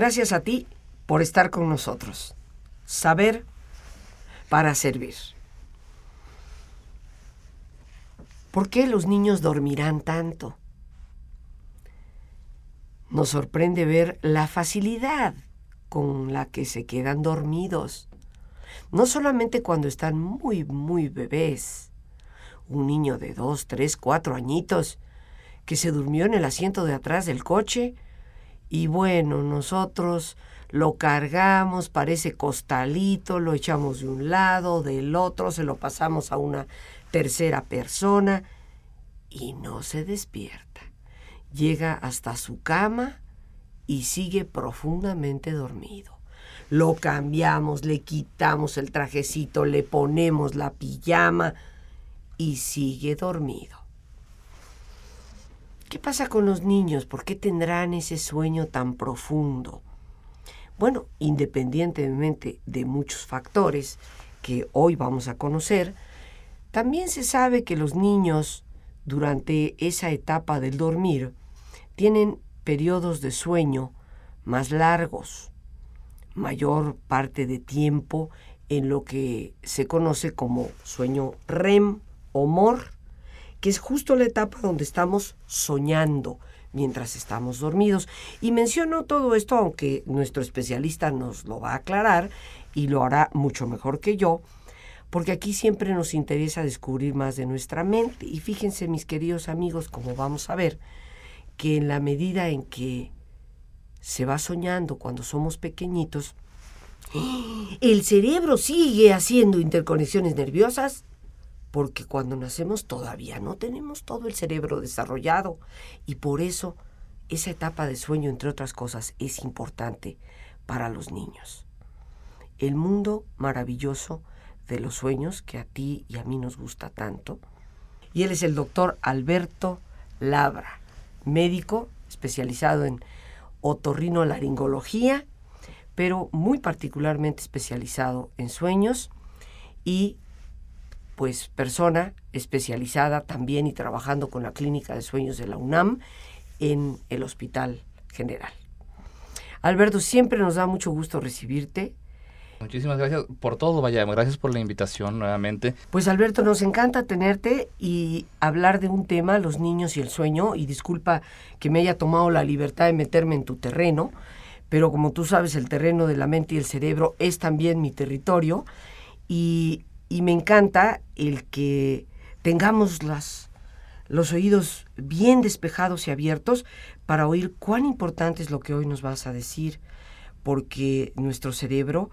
Gracias a ti por estar con nosotros. Saber para servir. ¿Por qué los niños dormirán tanto? Nos sorprende ver la facilidad con la que se quedan dormidos. No solamente cuando están muy, muy bebés. Un niño de dos, tres, cuatro añitos que se durmió en el asiento de atrás del coche y bueno, nosotros lo cargamos, parece costalito, lo echamos de un lado, del otro, se lo pasamos a una tercera persona y no se despierta. Llega hasta su cama y sigue profundamente dormido. Lo cambiamos, le quitamos el trajecito, le ponemos la pijama y sigue dormido. ¿Qué pasa con los niños? ¿Por qué tendrán ese sueño tan profundo? Bueno, independientemente de muchos factores que hoy vamos a conocer, también se sabe que los niños durante esa etapa del dormir tienen periodos de sueño más largos, mayor parte de tiempo en lo que se conoce como sueño REM o MOR, que es justo la etapa donde estamos soñando mientras estamos dormidos. Y menciono todo esto, aunque nuestro especialista nos lo va a aclarar y lo hará mucho mejor que yo, porque aquí siempre nos interesa descubrir más de nuestra mente. Y fíjense, mis queridos amigos, como vamos a ver, que en la medida en que se va soñando cuando somos pequeñitos, el cerebro sigue haciendo interconexiones nerviosas porque cuando nacemos todavía no tenemos todo el cerebro desarrollado y por eso esa etapa de sueño, entre otras cosas, es importante para los niños. El mundo maravilloso de los sueños que a ti y a mí nos gusta tanto. Y él es el doctor Alberto Labra, médico especializado en otorrinolaringología, pero muy particularmente especializado en sueños y pues persona especializada también y trabajando con la clínica de sueños de la UNAM en el Hospital General. Alberto, siempre nos da mucho gusto recibirte Muchísimas gracias por todo, vaya, gracias por la invitación nuevamente. Pues Alberto, nos encanta tenerte y hablar de un tema, los niños y el sueño, y disculpa que me haya tomado la libertad de meterme en tu terreno, pero como tú sabes, el terreno de la mente y el cerebro es también mi territorio, y, y me encanta el que tengamos los oídos bien despejados y abiertos para oír cuán importante es lo que hoy nos vas a decir, porque nuestro cerebro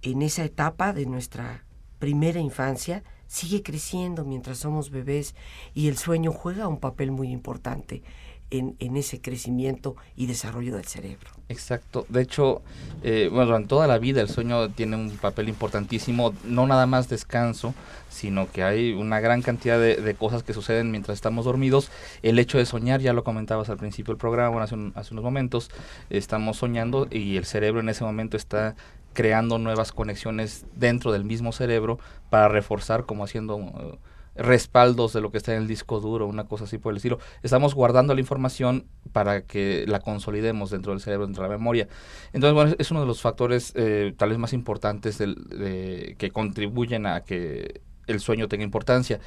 en esa etapa de nuestra primera infancia sigue creciendo mientras somos bebés y el sueño juega un papel muy importante en, ese crecimiento y desarrollo del cerebro. Exacto. De hecho, eh, bueno, en toda la vida el sueño tiene un papel importantísimo, no nada más descanso, sino que hay una gran cantidad de, cosas que suceden mientras estamos dormidos. El hecho de soñar, ya lo comentabas al principio del programa, bueno, hace, unos momentos, estamos soñando y el cerebro en ese momento está creando nuevas conexiones dentro del mismo cerebro para reforzar, como haciendo respaldos de lo que está en el disco duro, una cosa así por el estilo. Estamos guardando la información para que la consolidemos dentro del cerebro, dentro de la memoria. Entonces, bueno, es uno de los factores eh, tal vez más importantes del, que contribuyen a que el sueño tenga importancia.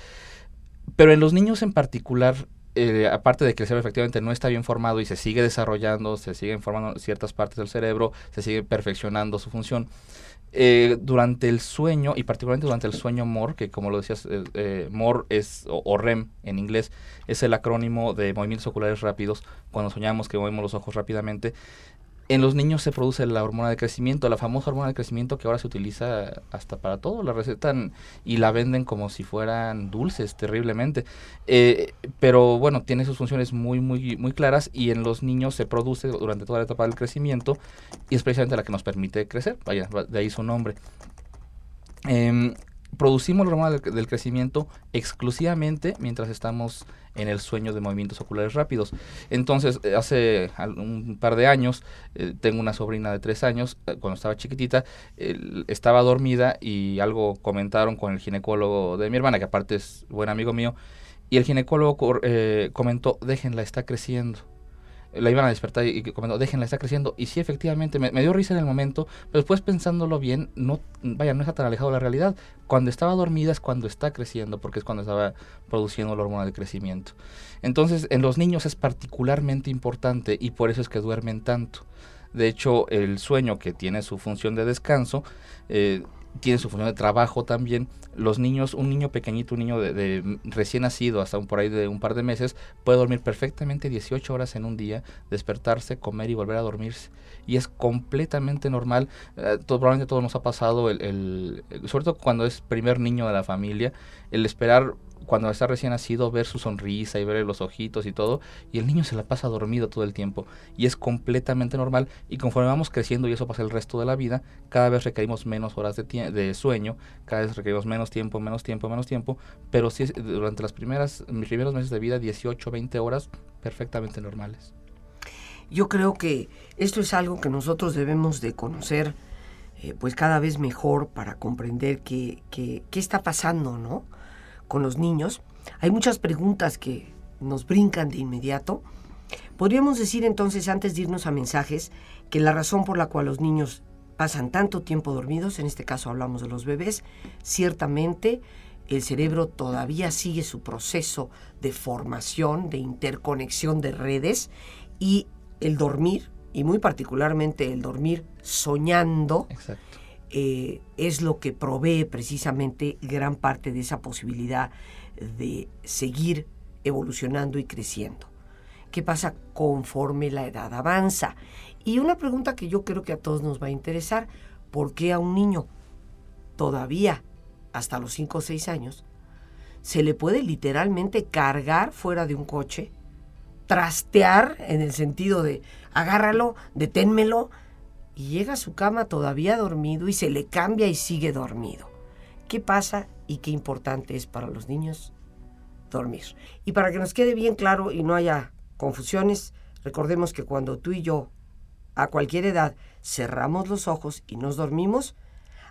Pero en los niños en particular, eh, aparte de que el cerebro efectivamente no está bien formado y se sigue desarrollando, se siguen formando ciertas partes del cerebro, se sigue perfeccionando su función, eh, durante el sueño, y particularmente durante el sueño MOR, que como lo decías, eh, MOR es, o, REM en inglés, es el acrónimo de movimientos oculares rápidos, cuando soñamos que movemos los ojos rápidamente, en los niños se produce la hormona de crecimiento, la famosa hormona de crecimiento que ahora se utiliza hasta para todo, la recetan y la venden como si fueran dulces terriblemente. Eh, pero bueno, tiene sus funciones muy, muy, muy claras y en los niños se produce durante toda la etapa del crecimiento y es precisamente la que nos permite crecer, vaya, de ahí su nombre. Em, producimos la hormona del, crecimiento exclusivamente mientras estamos en el sueño de movimientos oculares rápidos. Entonces, eh, hace un par de años, eh, tengo una sobrina de tres años, eh, cuando estaba chiquitita, estaba dormida y algo comentaron con el ginecólogo de mi hermana, que aparte es buen amigo mío, y el ginecólogo comentó, déjenla, está creciendo. La iban a despertar y, comentó, déjenla, está creciendo. Y sí, efectivamente, me, dio risa en el momento, pero después pensándolo bien, no, vaya, no está tan alejado de la realidad. Cuando estaba dormida es cuando está creciendo, porque es cuando estaba produciendo la hormona del crecimiento. Entonces, en los niños es particularmente importante y por eso es que duermen tanto. De hecho, el sueño que tiene su función de descanso, eh, tiene su función de trabajo también. Los niños, un niño pequeñito, un niño de, recién nacido, hasta un, por ahí de un par de meses, puede dormir perfectamente 18 horas en un día, despertarse, comer y volver a dormirse. Y es completamente normal. Eh, todo, probablemente todo nos ha pasado, el, sobre todo cuando es primer niño de la familia, el esperar cuando está recién nacido, ver su sonrisa y ver los ojitos y todo, y el niño se la pasa dormido todo el tiempo, y es completamente normal, y conforme vamos creciendo, y eso pasa el resto de la vida, cada vez requerimos menos horas de, de sueño, cada vez requerimos menos tiempo, menos tiempo, menos tiempo, pero sí, durante las primeras, mis primeros meses de vida, 18, 20 horas, perfectamente normales. Yo creo que esto es algo que nosotros debemos de conocer, eh, pues cada vez mejor para comprender qué que, está pasando, ¿no? Con los niños, hay muchas preguntas que nos brincan de inmediato. Podríamos decir entonces, antes de irnos a mensajes, que la razón por la cual los niños pasan tanto tiempo dormidos, en este caso hablamos de los bebés, ciertamente el cerebro todavía sigue su proceso de formación, de interconexión de redes y el dormir, y muy particularmente el dormir soñando, Exacto. Eh, es lo que provee precisamente gran parte de esa posibilidad de seguir evolucionando y creciendo. ¿Qué pasa conforme la edad avanza? Y una pregunta que yo creo que a todos nos va a interesar, ¿por qué a un niño todavía hasta los 5 o 6 años se le puede literalmente cargar fuera de un coche, trastear en el sentido de agárralo, deténmelo, y llega a su cama todavía dormido y se le cambia y sigue dormido. ¿Qué pasa y qué importante es para los niños dormir? Y para que nos quede bien claro y no haya confusiones, recordemos que cuando tú y yo, a cualquier edad, cerramos los ojos y nos dormimos,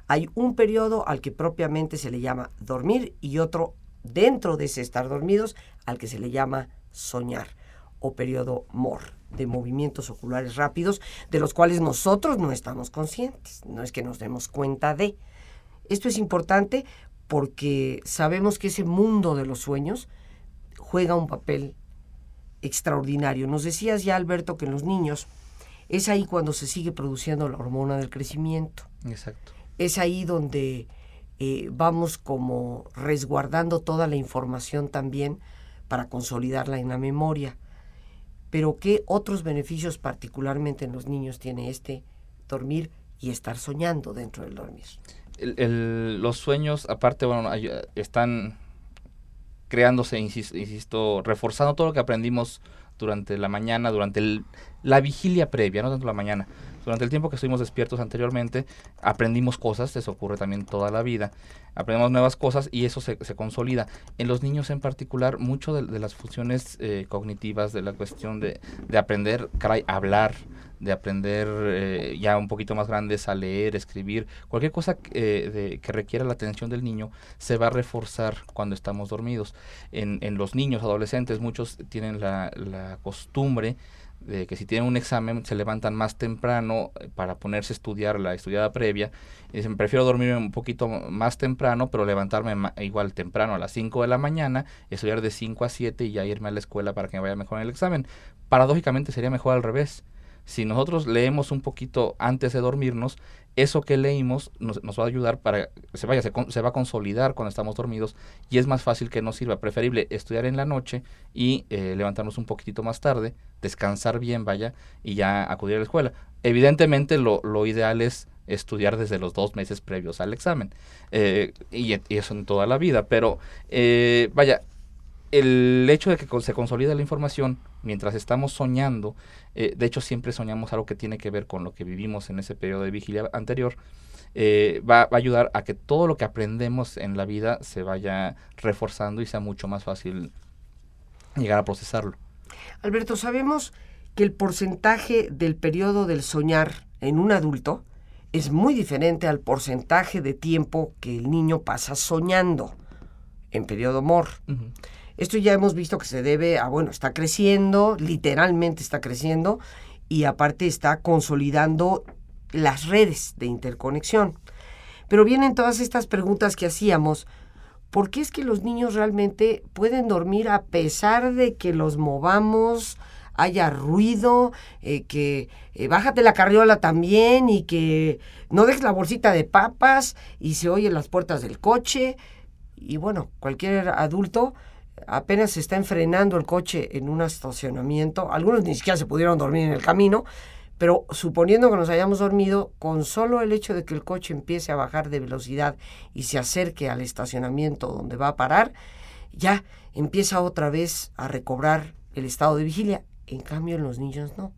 hay un periodo al que propiamente se le llama dormir y otro dentro de ese estar dormidos al que se le llama soñar o periodo MOR de movimientos oculares rápidos de los cuales nosotros no estamos conscientes, no es que nos demos cuenta de. Esto es importante porque sabemos que ese mundo de los sueños juega un papel extraordinario. Nos decías ya, Alberto, que en los niños es ahí cuando se sigue produciendo la hormona del crecimiento. Exacto. Es ahí donde eh, vamos como resguardando toda la información también para consolidarla en la memoria. Pero ¿qué otros beneficios particularmente en los niños tiene este dormir y estar soñando dentro del dormir? los sueños, aparte, bueno, están creándose, insisto, reforzando todo lo que aprendimos durante la mañana, durante la vigilia previa, no tanto la mañana. Durante el tiempo que estuvimos despiertos anteriormente, aprendimos cosas, eso ocurre también toda la vida. Aprendemos nuevas cosas y eso se, consolida. En los niños en particular, mucho de, las funciones eh, cognitivas, de la cuestión de, aprender, caray, hablar, de aprender eh, ya un poquito más grandes a leer, escribir, cualquier cosa eh, que requiera la atención del niño se va a reforzar cuando estamos dormidos. En, en los niños, adolescentes, muchos tienen la, la costumbre de que si tienen un examen se levantan más temprano eh, para ponerse a estudiar la estudiada previa. Y dicen, prefiero dormirme un poquito más temprano, pero levantarme igual temprano a las 5 de la mañana, estudiar de 5 a 7 y ya irme a la escuela para que me vaya mejor en el examen. Paradójicamente sería mejor al revés. Si nosotros leemos un poquito antes de dormirnos, eso que leímos nos, va a ayudar para se vaya se, se, va a consolidar cuando estamos dormidos y es más fácil que nos sirva. Preferible estudiar en la noche y eh, levantarnos un poquitito más tarde descansar bien vaya y ya acudir a la escuela. Evidentemente lo, lo ideal es estudiar desde los dos meses previos al examen eh, y, eso en toda la vida pero eh, vaya el hecho de que se consolida la información mientras estamos soñando, eh, de hecho siempre soñamos algo que tiene que ver con lo que vivimos en ese periodo de vigilia anterior, eh, va, a ayudar a que todo lo que aprendemos en la vida se vaya reforzando y sea mucho más fácil llegar a procesarlo. Alberto, sabemos que el porcentaje del periodo del soñar en un adulto es muy diferente al porcentaje de tiempo que el niño pasa soñando en periodo MOR. Esto ya hemos visto que se debe a, bueno, está creciendo, literalmente está creciendo, y aparte está consolidando las redes de interconexión. Pero vienen todas estas preguntas que hacíamos. ¿Por qué es que los niños realmente pueden dormir a pesar de que los movamos, haya ruido, eh, que eh, bájate la carriola también y que no dejes la bolsita de papas y se oyen las puertas del coche? Y bueno, cualquier adulto apenas se está enfrenando el coche en un estacionamiento, algunos ni siquiera se pudieron dormir en el camino, pero suponiendo que nos hayamos dormido, con solo el hecho de que el coche empiece a bajar de velocidad y se acerque al estacionamiento donde va a parar, ya empieza otra vez a recobrar el estado de vigilia. En cambio, en los niños no.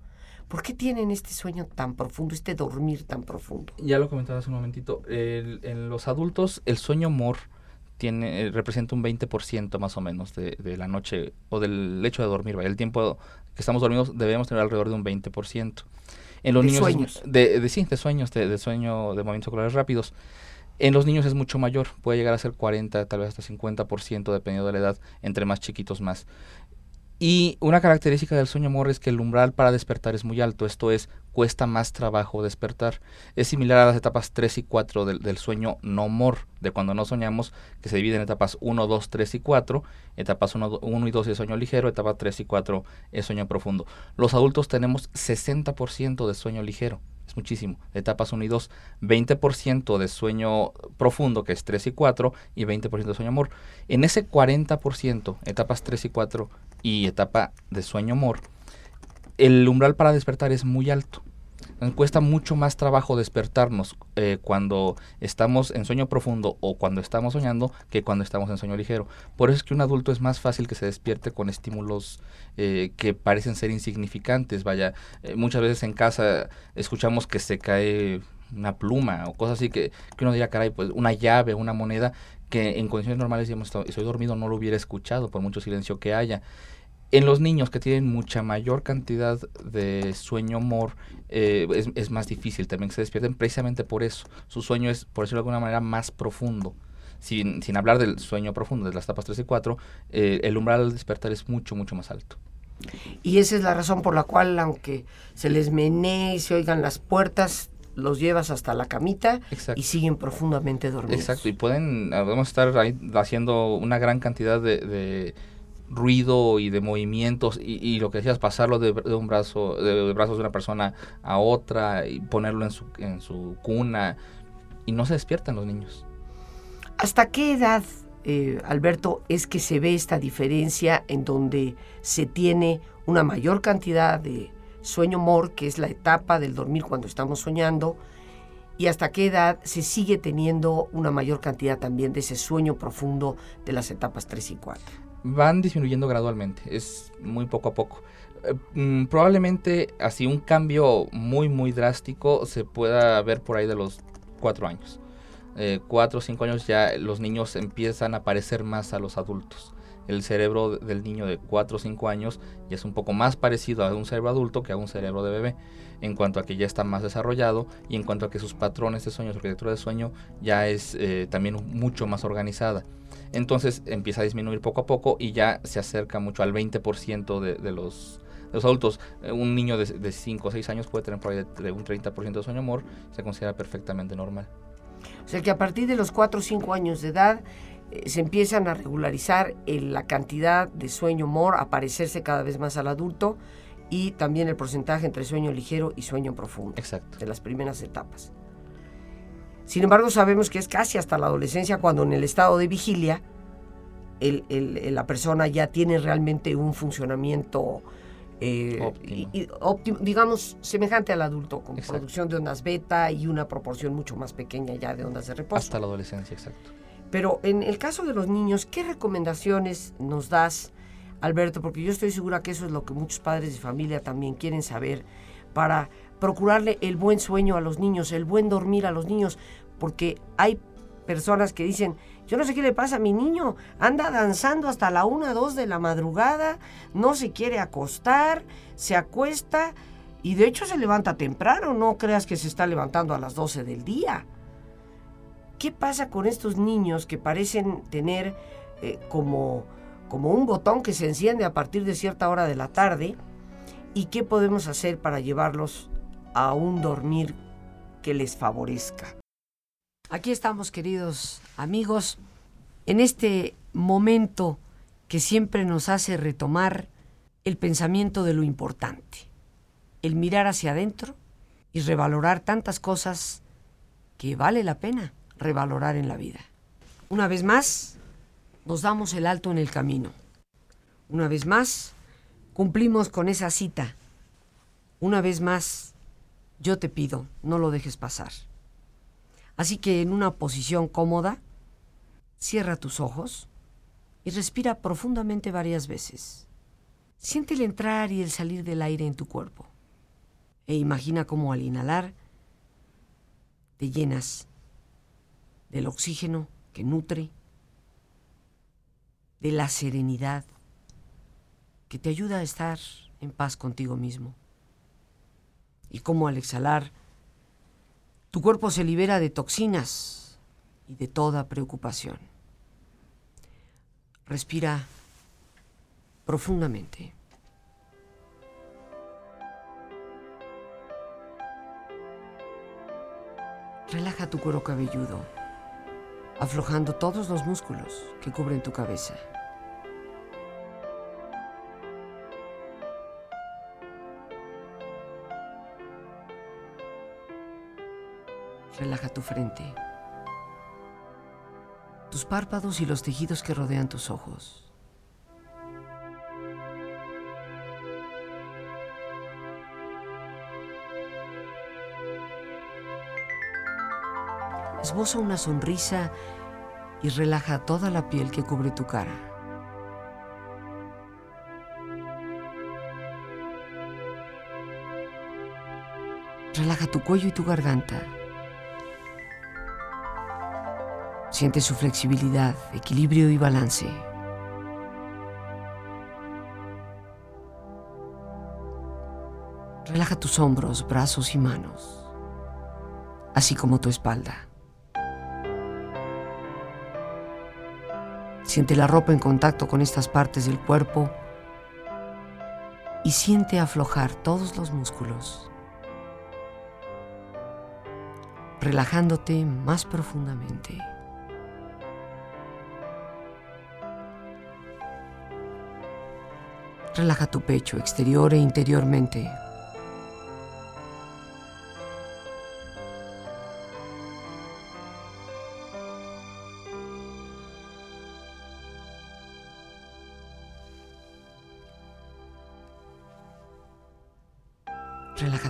¿Por qué tienen este sueño tan profundo, este dormir tan profundo? Ya lo comentaba hace un momentito. en los adultos, el sueño mor tiene, eh, representa un 20% más o menos de, de, la noche o del hecho de dormir. El tiempo que estamos dormidos debemos tener alrededor de un 20%. En los de niños sueños. de, de, sí, de sueños, de, de, sueño de movimientos oculares rápidos. En los niños es mucho mayor, puede llegar a ser 40, tal vez hasta 50%, dependiendo de la edad, entre más chiquitos más. Y una característica del sueño MOR es que el umbral para despertar es muy alto, esto es, cuesta más trabajo despertar. Es similar a las etapas 3 y 4 del, del sueño no MOR, de cuando no soñamos, que se divide en etapas 1, 2, 3 y 4. Etapas 1, 1 y 2 es sueño ligero, etapa 3 y 4 es sueño profundo. Los adultos tenemos 60% de sueño ligero es muchísimo. Etapas 1 y 2, 20% de sueño profundo, que es 3 y 4, y 20% de sueño amor. En ese 40%, etapas 3 y 4 y etapa de sueño amor, el umbral para despertar es muy alto. Cuesta mucho más trabajo despertarnos eh, cuando estamos en sueño profundo o cuando estamos soñando que cuando estamos en sueño ligero. Por eso es que un adulto es más fácil que se despierte con estímulos eh, que parecen ser insignificantes. Vaya, eh, muchas veces en casa escuchamos que se cae una pluma o cosas así que, que uno diría, caray, pues una llave, una moneda que en condiciones normales, digamos, estoy dormido, no lo hubiera escuchado por mucho silencio que haya. En los niños que tienen mucha mayor cantidad de sueño mor, eh, es, es, más difícil también que se despierten precisamente por eso. Su sueño es, por decirlo de alguna manera, más profundo. Sin, sin hablar del sueño profundo, de las etapas 3 y 4, eh, el umbral al despertar es mucho, mucho más alto. Y esa es la razón por la cual, aunque se les menee y se oigan las puertas, los llevas hasta la camita Exacto. y siguen profundamente dormidos. Exacto, y pueden, podemos estar ahí haciendo una gran cantidad de, de ruido y de movimientos y, lo que decías, pasarlo de, un brazo, de, de, brazos de una persona a otra y ponerlo en su, en su cuna y no se despiertan los niños. ¿Hasta qué edad, eh, Alberto, es que se ve esta diferencia en donde se tiene una mayor cantidad de sueño mor, que es la etapa del dormir cuando estamos soñando, y hasta qué edad se sigue teniendo una mayor cantidad también de ese sueño profundo de las etapas 3 y 4? Van disminuyendo gradualmente, es muy poco a poco. Eh, probablemente así un cambio muy muy drástico se pueda ver por ahí de los cuatro años. Eh, cuatro o cinco años ya los niños empiezan a parecer más a los adultos. El cerebro del niño de 4 o 5 años ya es un poco más parecido a un cerebro adulto que a un cerebro de bebé, en cuanto a que ya está más desarrollado y en cuanto a que sus patrones de sueño, su arquitectura de sueño ya es eh, también mucho más organizada entonces empieza a disminuir poco a poco y ya se acerca mucho al 20% de, de, los, adultos. Un niño de, 5 o 6 años puede tener por ahí de, un 30% de sueño amor, se considera perfectamente normal. O sea que a partir de los 4 o 5 años de edad eh, se empiezan a regularizar el, la cantidad de sueño amor, a parecerse cada vez más al adulto y también el porcentaje entre sueño ligero y sueño profundo. Exacto. De las primeras etapas. Sin embargo, sabemos que es casi hasta la adolescencia cuando en el estado de vigilia el, el, la persona ya tiene realmente un funcionamiento eh, óptimo. Y, y, óptimo. digamos, semejante al adulto, con exacto. producción de ondas beta y una proporción mucho más pequeña ya de ondas de reposo. Hasta la adolescencia, exacto. Pero en el caso de los niños, ¿qué recomendaciones nos das, Alberto? Porque yo estoy segura que eso es lo que muchos padres de familia también quieren saber para procurarle el buen sueño a los niños, el buen dormir a los niños, porque hay personas que dicen, yo no sé qué le pasa a mi niño, anda danzando hasta la 1, 2 de la madrugada, no se quiere acostar, se acuesta y de hecho se levanta temprano, no creas que se está levantando a las 12 del día. ¿Qué pasa con estos niños que parecen tener eh, como, como un botón que se enciende a partir de cierta hora de la tarde y qué podemos hacer para llevarlos a un dormir que les favorezca. Aquí estamos, queridos amigos, en este momento que siempre nos hace retomar el pensamiento de lo importante, el mirar hacia adentro y revalorar tantas cosas que vale la pena revalorar en la vida. Una vez más, nos damos el alto en el camino. Una vez más, cumplimos con esa cita. Una vez más, yo te pido, no lo dejes pasar. Así que en una posición cómoda, cierra tus ojos y respira profundamente varias veces. Siente el entrar y el salir del aire en tu cuerpo. E imagina cómo al inhalar te llenas del oxígeno que nutre, de la serenidad que te ayuda a estar en paz contigo mismo. Y cómo al exhalar, tu cuerpo se libera de toxinas y de toda preocupación. Respira profundamente. Relaja tu cuero cabelludo, aflojando todos los músculos que cubren tu cabeza. Relaja tu frente, tus párpados y los tejidos que rodean tus ojos. Esboza una sonrisa y relaja toda la piel que cubre tu cara. Relaja tu cuello y tu garganta. Siente su flexibilidad, equilibrio y balance. Relaja tus hombros, brazos y manos, así como tu espalda. Siente la ropa en contacto con estas partes del cuerpo y siente aflojar todos los músculos, relajándote más profundamente. Relaja tu pecho exterior e interiormente.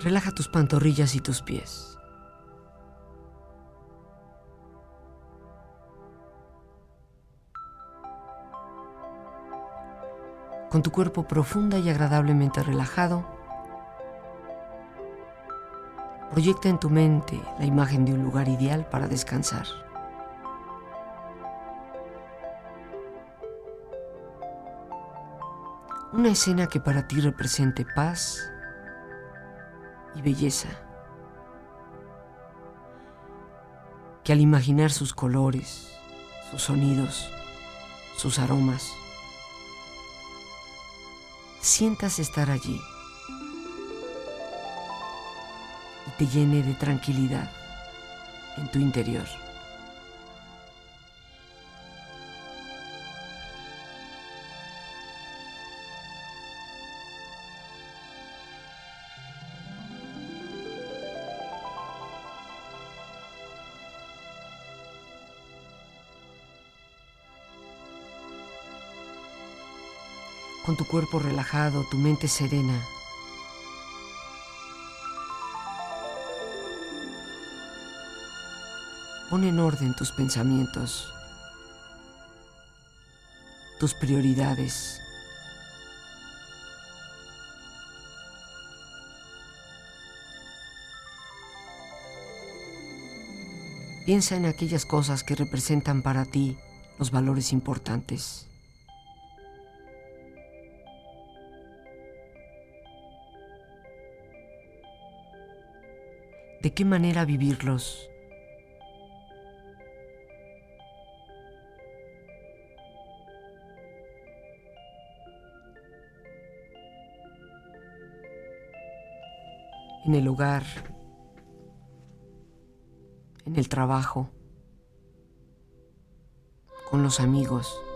Relaja tus pantorrillas y tus pies. Con tu cuerpo profunda y agradablemente relajado, proyecta en tu mente la imagen de un lugar ideal para descansar. Una escena que para ti represente paz y belleza. Que al imaginar sus colores, sus sonidos, sus aromas, sientas estar allí y te llene de tranquilidad en tu interior. Con tu cuerpo relajado, tu mente serena. Pon en orden tus pensamientos tus prioridades. Piensa en aquellas cosas que representan para ti los valores importantes. ¿De qué manera vivirlos? En el hogar, en el trabajo, con los amigos.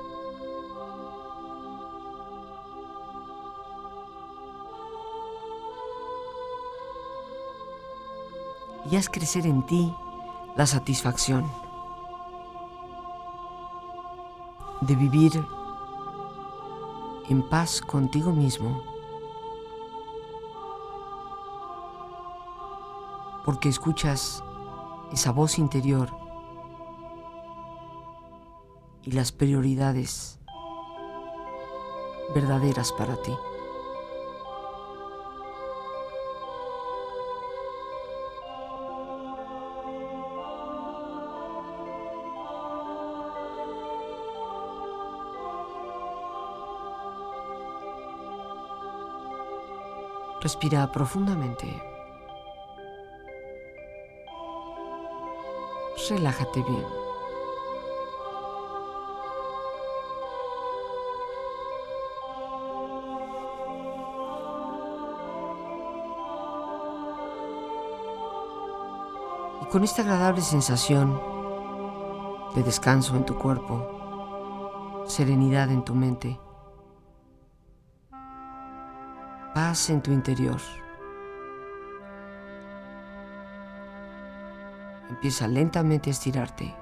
Y haz crecer en ti la satisfacción de vivir en paz contigo mismo, porque escuchas esa voz interior y las prioridades verdaderas para ti. Respira profundamente. Relájate bien. Y con esta agradable sensación de descanso en tu cuerpo, serenidad en tu mente, paz en tu interior. Empieza lentamente a estirarte.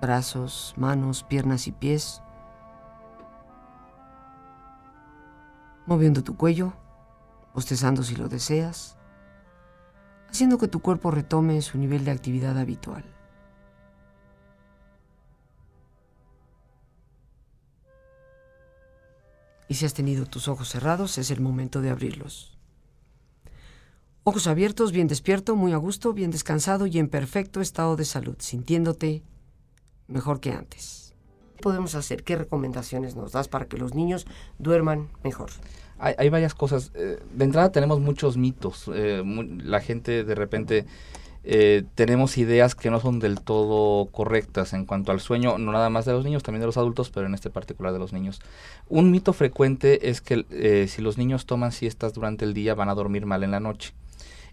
Brazos, manos, piernas y pies. Moviendo tu cuello, bostezando si lo deseas, haciendo que tu cuerpo retome su nivel de actividad habitual. Y si has tenido tus ojos cerrados, es el momento de abrirlos. Ojos abiertos, bien despierto, muy a gusto, bien descansado y en perfecto estado de salud, sintiéndote mejor que antes. ¿Qué podemos hacer? ¿Qué recomendaciones nos das para que los niños duerman mejor? Hay, varias cosas. Eh, de entrada tenemos muchos mitos. Eh, la gente de repente eh, tenemos ideas que no son del todo correctas en cuanto al sueño, no nada más de los niños, también de los adultos, pero en este particular de los niños. Un mito frecuente es que eh, si los niños toman siestas durante el día van a dormir mal en la noche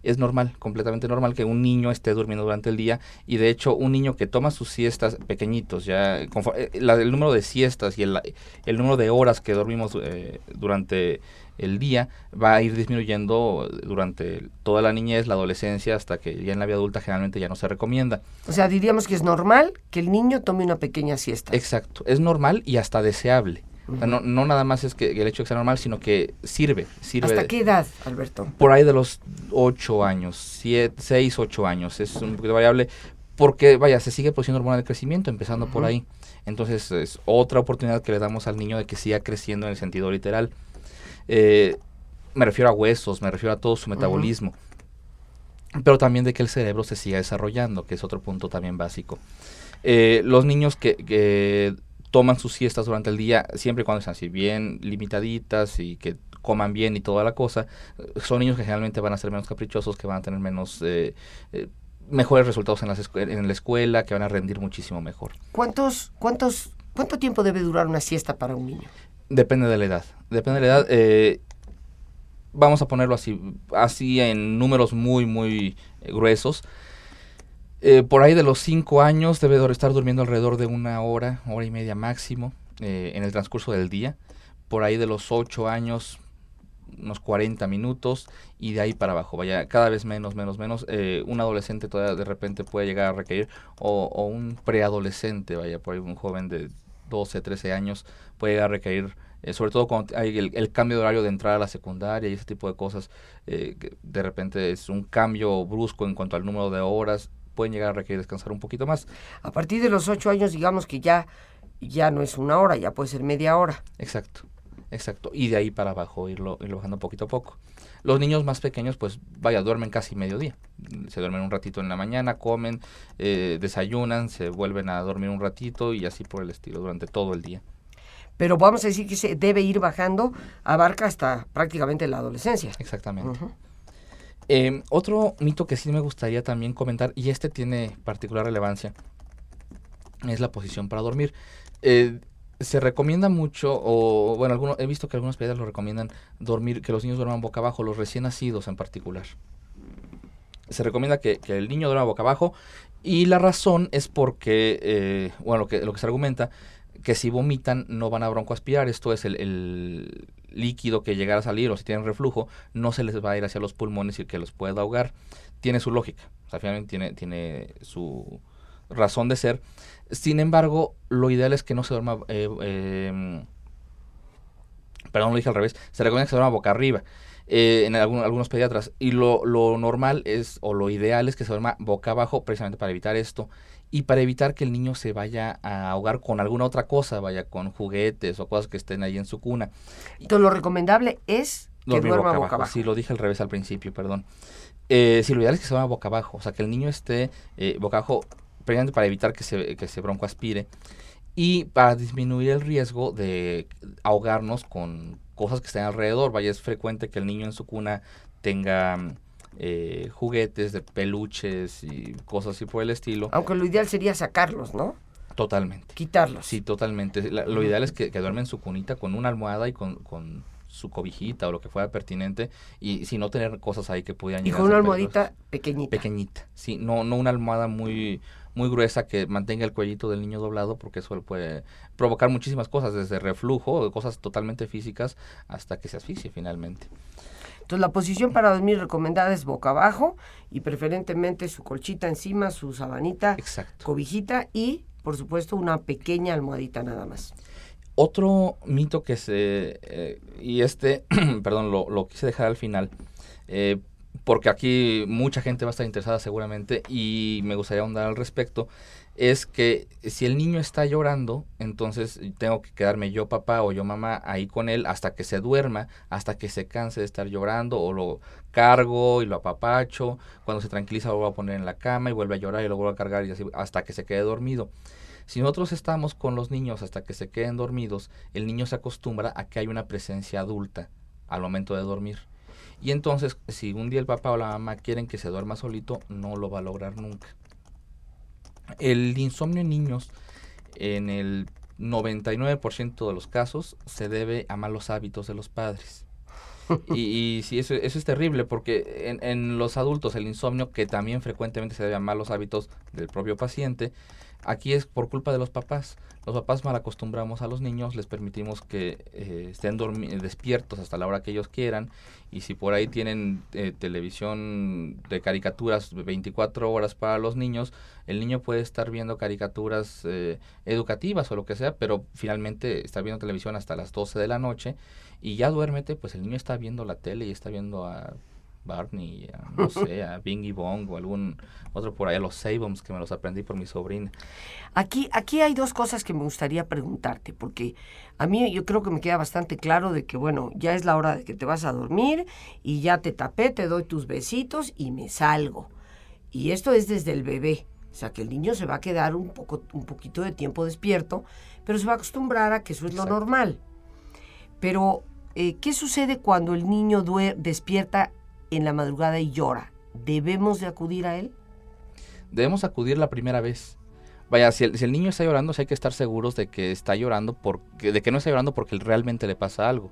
es normal, completamente normal que un niño esté durmiendo durante el día y de hecho un niño que toma sus siestas pequeñitos, ya eh, el número de siestas y el, el número de horas que dormimos durante el día va a ir disminuyendo durante toda la niñez, la adolescencia, hasta que ya en la vida adulta generalmente ya no se recomienda. O sea, diríamos que es normal que el niño tome una pequeña siesta. Exacto, es normal y hasta deseable. no, no, nada más es que el hecho de que sea normal, sino que sirve. sirve ¿Hasta qué edad, Alberto? Por ahí de los 8 años, 6, 8 años. Es un poquito variable porque, vaya, se sigue produciendo hormona de crecimiento, empezando por ahí. Entonces es otra oportunidad que le damos al niño de que siga creciendo en el sentido literal. Eh, me refiero a huesos, me refiero a todo su metabolismo. Pero también de que el cerebro se siga desarrollando, que es otro punto también básico. Eh, los niños que, toman sus siestas durante el día, siempre y cuando están así bien limitaditas y que coman bien y toda la cosa, son niños que generalmente van a ser menos caprichosos, que van a tener menos... Eh, mejores resultados en, las en la escuela, que van a rendir muchísimo mejor. ¿Cuántos, cuántos, ¿Cuánto tiempo debe durar una siesta para un niño? Depende de la edad. Depende de la edad. Eh, vamos a ponerlo así, así en números muy, muy eh, gruesos. Eh, por ahí de los 5 años debe estar durmiendo alrededor de una hora, hora y media máximo en el transcurso del día. Por ahí de los 8 años, unos 40 minutos y de ahí para abajo, vaya, cada vez menos, menos, menos. un adolescente todavía de repente puede llegar a requerir, o, o un preadolescente, vaya, por ahí un joven de 12, 13 años puede llegar a requerir, eh, sobre todo cuando hay el, cambio de horario de entrada a la secundaria y ese tipo de cosas, eh, de repente es un cambio brusco en cuanto al número de horas, pueden llegar a requerir descansar un poquito más. A partir de los ocho años, digamos que ya, ya no es una hora, ya puede ser media hora. Exacto, exacto. Y de ahí para abajo irlo, irlo bajando poquito a poco. Los niños más pequeños, pues vaya, duermen casi mediodía. Se duermen un ratito en la mañana, comen, eh, desayunan, se vuelven a dormir un ratito y así por el estilo durante todo el día. Pero vamos a decir que se debe ir bajando, abarca hasta prácticamente la adolescencia. Exactamente. Eh, otro mito que sí me gustaría también comentar, y este tiene particular relevancia, es la posición para dormir. Eh, se recomienda mucho, o bueno, algunos, he visto que algunos pediatras lo recomiendan dormir, que los niños duerman boca abajo, los recién nacidos en particular. Se recomienda que, el niño duerma boca abajo y la razón es porque, eh, bueno, lo que, lo que se argumenta, que si vomitan no van a broncoaspirar, esto es el, líquido que llegara a salir o si tienen reflujo, no se les va a ir hacia los pulmones y que los pueda ahogar. Tiene su lógica, o sea, finalmente tiene, tiene su razón de ser. Sin embargo, lo ideal es que no se duerma, eh, em, perdón, lo dije al revés, se recomienda que se duerma boca arriba. Eh, en algunos pediatras. Y lo, lo, normal es, o lo ideal es que se duerma boca abajo, precisamente para evitar esto. Y para evitar que el niño se vaya a ahogar con alguna otra cosa, vaya con juguetes o cosas que estén ahí en su cuna. Entonces, lo recomendable es que duerma boca, abajo. Sí, lo dije al revés al principio, perdón. Eh, sí, lo ideal es que se duerma boca abajo, o sea, que el niño esté eh, boca abajo precisamente para evitar que se, que se broncoaspire y para disminuir el riesgo de ahogarnos con cosas que estén alrededor. Vaya, es frecuente que el niño en su cuna tenga eh, juguetes de peluches y cosas así por el estilo. Aunque lo ideal sería sacarlos, ¿no? Totalmente. Quitarlos. Sí, totalmente. lo ideal es que, que duerme en su cunita con una almohada y con, con su cobijita o lo que fuera pertinente y si no tener cosas ahí que pudieran y con una almohadita pequeñita pequeñita sí no no una almohada muy muy gruesa que mantenga el cuellito del niño doblado porque eso puede provocar muchísimas cosas desde reflujo cosas totalmente físicas hasta que se asfixie finalmente. Entonces la posición para dormir recomendada es boca abajo y preferentemente su colchita encima su sabanita cobijita y por supuesto una pequeña almohadita nada más. Otro mito que se, eh, y este, perdón, lo, lo, quise dejar al final, eh, porque aquí mucha gente va a estar interesada seguramente y me gustaría ahondar al respecto, es que si el niño está llorando, entonces tengo que quedarme yo papá o yo mamá ahí con él hasta que se duerma, hasta que se canse de estar llorando o lo cargo y lo apapacho, cuando se tranquiliza lo vuelvo a poner en la cama y vuelve a llorar y lo vuelvo a cargar y así hasta que se quede dormido. Si nosotros estamos con los niños hasta que se queden dormidos, el niño se acostumbra a que hay una presencia adulta al momento de dormir. Y entonces, si un día el papá o la mamá quieren que se duerma solito, no lo va a lograr nunca. El insomnio en niños, en el 99% de los casos, se debe a malos hábitos de los padres. y, y sí, eso, eso, es terrible porque en, en, los adultos el insomnio, que también frecuentemente se debe a malos hábitos del propio paciente, Aquí es por culpa de los papás. Los papás mal acostumbramos a los niños, les permitimos que eh, estén despiertos hasta la hora que ellos quieran y si por ahí tienen eh, televisión de caricaturas 24 horas para los niños, el niño puede estar viendo caricaturas eh, educativas o lo que sea, pero finalmente está viendo televisión hasta las 12 de la noche y ya duérmete, pues el niño está viendo la tele y está viendo a Barney, no sé, a Bingy Bong o algún otro por ahí, a los Saboms que me los aprendí por mi sobrina. Aquí, aquí hay dos cosas que me gustaría preguntarte, porque a mí yo creo que me queda bastante claro de que, bueno, ya es la hora de que te vas a dormir y ya te tapé, te doy tus besitos y me salgo. Y esto es desde el bebé. O sea, que el niño se va a quedar un, poco, un poquito de tiempo despierto, pero se va a acostumbrar a que eso es lo normal. Pero, eh, ¿qué sucede cuando el niño despierta en la madrugada y llora, ¿debemos de acudir a él? Debemos acudir la primera vez. Vaya, si el, niño está llorando, hay que estar seguros de que está llorando, porque, de que no está llorando porque realmente le pasa algo.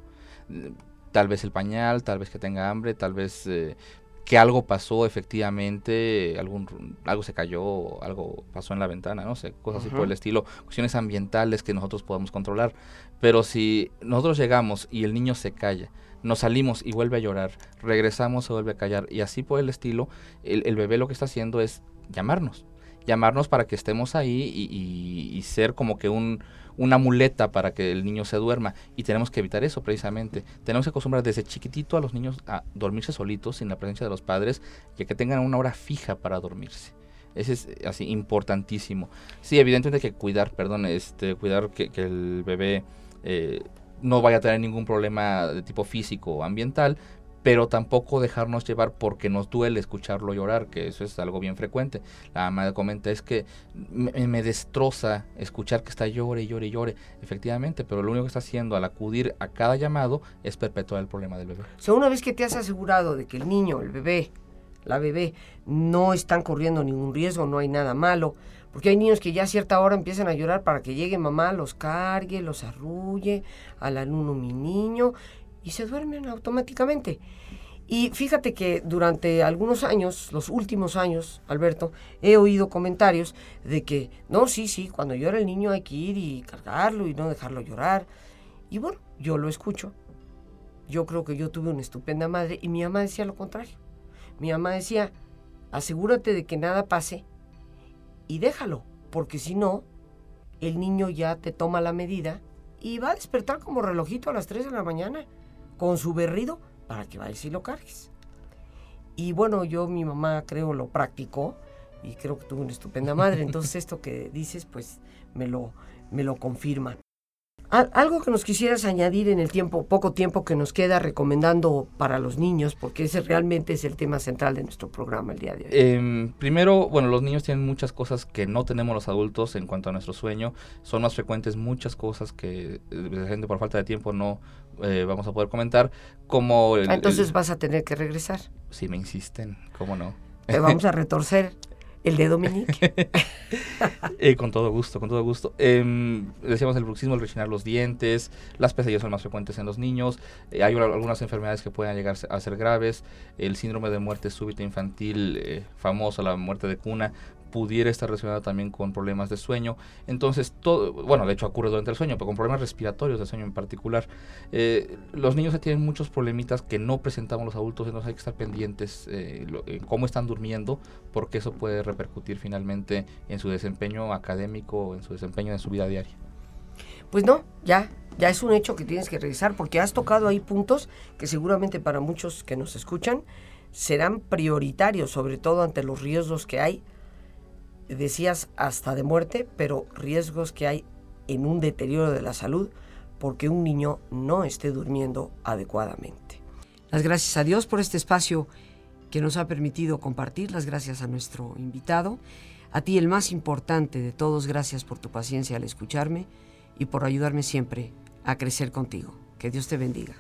Tal vez el pañal, tal vez que tenga hambre, tal vez eh, que algo pasó efectivamente, algún, algo se cayó, algo pasó en la ventana, no sé, cosas así por el estilo, cuestiones ambientales que nosotros podemos controlar. Pero si nosotros llegamos y el niño se calla, nos salimos y vuelve a llorar, regresamos y vuelve a callar y así por el estilo, el, bebé lo que está haciendo es llamarnos, llamarnos para que estemos ahí y, ser como que un, una muleta para que el niño se duerma y tenemos que evitar eso precisamente. Tenemos que acostumbrar desde chiquitito a los niños a dormirse solitos sin la presencia de los padres y a que tengan una hora fija para dormirse. Ese es así importantísimo. Sí, evidentemente hay que cuidar, perdón, este, cuidar que, el bebé eh, no vaya a tener ningún problema de tipo físico o ambiental, pero tampoco dejarnos llevar porque nos duele escucharlo llorar, que eso es algo bien frecuente. La mamá comenta, es que me, destroza escuchar que está llore, llore, llore, efectivamente, pero lo único que está haciendo al acudir a cada llamado es perpetuar el problema del bebé. O sea, una vez que te has asegurado de que el niño, el bebé, la bebé, no están corriendo ningún riesgo, no hay nada malo, porque hay niños que ya a cierta hora empiezan a llorar para que llegue mamá, los cargue, los arrulle, al alumno mi niño, y se duermen automáticamente. Y fíjate que durante algunos años, los últimos años, Alberto, he oído comentarios de que, no, sí, sí, cuando llora el niño hay que ir y cargarlo y no dejarlo llorar. Y bueno, yo lo escucho. Yo creo que yo tuve una estupenda madre y mi mamá decía lo contrario. Mi mamá decía, asegúrate de que nada pase y déjalo, porque si no, el niño ya te toma la medida y va a despertar como relojito a las 3 de la mañana con su berrido para que vayas y lo cargues. Y bueno, yo, mi mamá creo lo practicó y creo que tuvo una estupenda madre. Entonces esto que dices, pues me lo, me lo confirma. Algo que nos quisieras añadir en el tiempo, poco tiempo que nos queda recomendando para los niños, porque ese realmente es el tema central de nuestro programa el día de hoy. Em, primero, bueno, los niños tienen muchas cosas que no tenemos los adultos en cuanto a nuestro sueño. Son más frecuentes muchas cosas que de gente por falta de tiempo no eh, vamos a poder comentar. Como Entonces vas a tener que regresar. Si me insisten, ¿cómo no? Te vamos a retorcer el de Dominique. Eh, con todo gusto, con todo gusto. Em, decíamos el bruxismo, el rechinar los dientes, las pesadillas son más frecuentes en los niños, eh, hay algunas enfermedades que pueden llegar a ser graves, el síndrome de muerte súbita infantil, eh, famoso, la muerte de cuna, pudiera estar relacionada también con problemas de sueño. Entonces, todo, bueno, de hecho ocurre durante el sueño, pero con problemas respiratorios de sueño en particular. Eh, los niños tienen muchos problemitas que no presentamos los adultos, entonces hay que estar pendientes eh, cómo están durmiendo, porque eso puede repercutir finalmente en su desempeño académico, en su desempeño en su vida diaria. Pues no, ya, ya es un hecho que tienes que revisar, porque has tocado ahí puntos que seguramente para muchos que nos escuchan serán prioritarios, sobre todo ante los riesgos que hay decías hasta de muerte, pero riesgos que hay en un deterioro de la salud porque un niño no esté durmiendo adecuadamente. Las gracias a Dios por este espacio que nos ha permitido compartir, las gracias a nuestro invitado, a ti el más importante de todos, gracias por tu paciencia al escucharme y por ayudarme siempre a crecer contigo. Que Dios te bendiga.